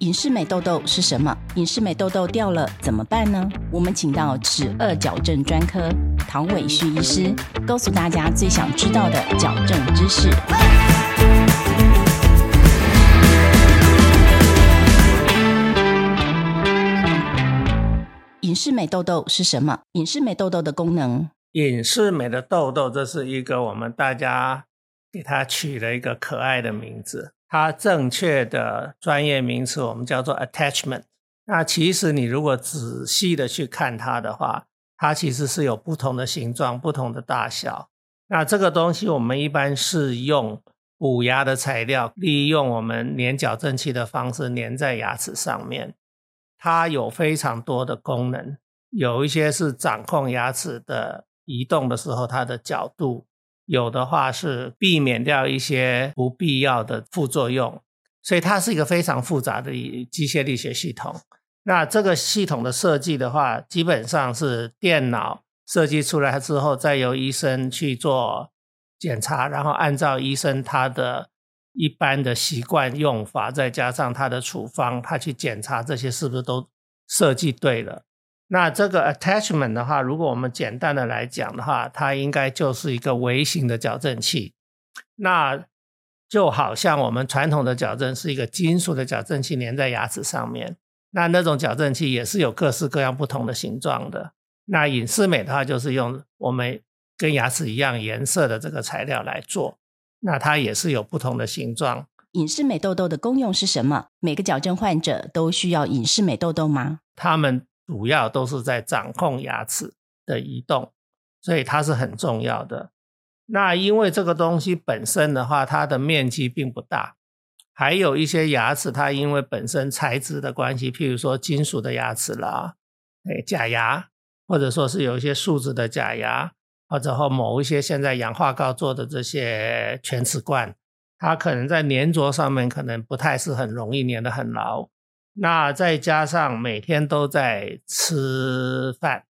隐适美痘痘是什么？隐适美痘痘掉了怎么办呢？我们请到齿颚矫正专科唐伟旭医师，告诉大家最想知道的矫正知识。隐适美痘痘是什么？隐适美痘痘的功能？隐适美的痘痘，这是一个我们大家给它取了一个可爱的名字。它正确的专业名词我们叫做 attachment。那其实你如果仔细的去看它的话，它其实是有不同的形状、不同的大小。那这个东西我们一般是用补牙的材料，利用我们粘矫正器的方式粘在牙齿上面。它有非常多的功能，有一些是掌控牙齿的移动的时候它的角度。有的话是避免掉一些不必要的副作用，所以它是一个非常复杂的机械力学系统。那这个系统的设计的话，基本上是电脑设计出来之后，再由医生去做检查，然后按照医生他的一般的习惯用法，再加上他的处方，他去检查这些是不是都设计对了。那这个 attachment 的话，如果我们简单的来讲的话，它应该就是一个微型的矫正器。那就好像我们传统的矫正是一个金属的矫正器粘在牙齿上面，那那种矫正器也是有各式各样不同的形状的。那隐适美的话，就是用我们跟牙齿一样颜色的这个材料来做，那它也是有不同的形状。隐适美痘痘的功用是什么？每个矫正患者都需要隐适美痘痘吗？他们。主要都是在掌控牙齿的移动，所以它是很重要的。那因为这个东西本身的话，它的面积并不大，还有一些牙齿，它因为本身材质的关系，譬如说金属的牙齿啦，哎，假牙，或者说是有一些树脂的假牙，或者和某一些现在氧化膏做的这些全齿冠，它可能在粘着上面可能不太是很容易粘得很牢。那再加上每天都在吃饭，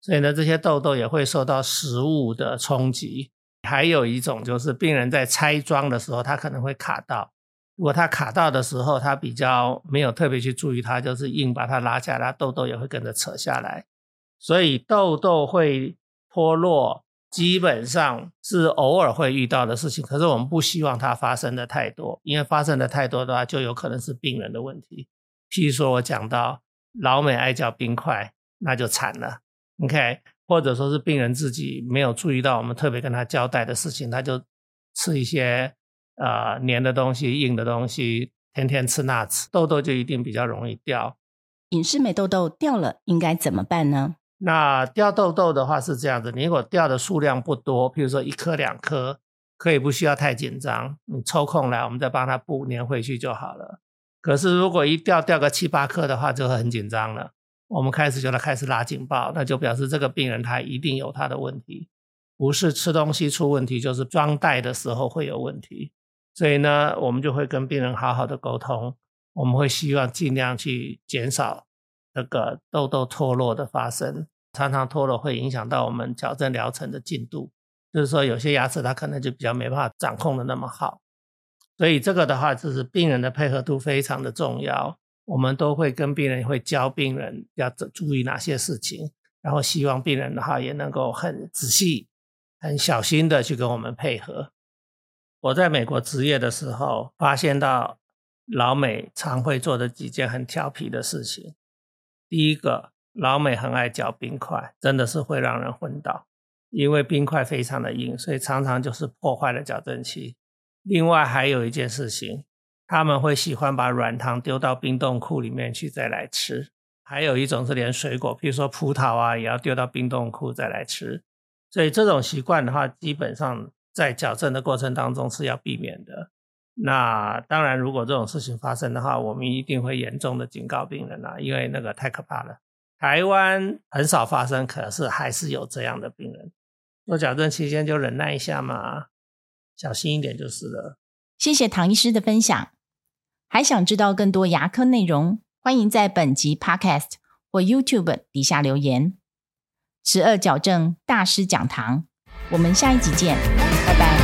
所以呢，这些痘痘也会受到食物的冲击。还有一种就是病人在拆装的时候，他可能会卡到。如果他卡到的时候，他比较没有特别去注意，他就是硬把它拉下来，痘痘也会跟着扯下来。所以痘痘会脱落，基本上是偶尔会遇到的事情。可是我们不希望它发生的太多，因为发生的太多的话，就有可能是病人的问题。譬如说，我讲到老美爱嚼冰块，那就惨了。OK，或者说是病人自己没有注意到我们特别跟他交代的事情，他就吃一些呃黏的东西、硬的东西，天天吃那吃，痘痘就一定比较容易掉。隐适美痘痘掉了应该怎么办呢？那掉痘痘的话是这样子，你如果掉的数量不多，譬如说一颗两颗，可以不需要太紧张，你抽空来，我们再帮他补粘回去就好了。可是，如果一掉掉个七八颗的话，就会很紧张了。我们开始就要开始拉警报，那就表示这个病人他一定有他的问题，不是吃东西出问题，就是装袋的时候会有问题。所以呢，我们就会跟病人好好的沟通，我们会希望尽量去减少这个痘痘脱落的发生。常常脱落会影响到我们矫正疗程的进度，就是说有些牙齿它可能就比较没办法掌控的那么好。所以这个的话，就是病人的配合度非常的重要。我们都会跟病人会教病人要注意哪些事情，然后希望病人的话也能够很仔细、很小心的去跟我们配合。我在美国执业的时候，发现到老美常会做的几件很调皮的事情。第一个，老美很爱嚼冰块，真的是会让人昏倒，因为冰块非常的硬，所以常常就是破坏了矫正器。另外还有一件事情，他们会喜欢把软糖丢到冰冻库里面去再来吃。还有一种是连水果，比如说葡萄啊，也要丢到冰冻库再来吃。所以这种习惯的话，基本上在矫正的过程当中是要避免的。那当然，如果这种事情发生的话，我们一定会严重的警告病人啊，因为那个太可怕了。台湾很少发生，可是还是有这样的病人。做矫正期间就忍耐一下嘛。小心一点就是了。谢谢唐医师的分享。还想知道更多牙科内容，欢迎在本集 Podcast 或 YouTube 底下留言。十二矫正大师讲堂，我们下一集见。拜拜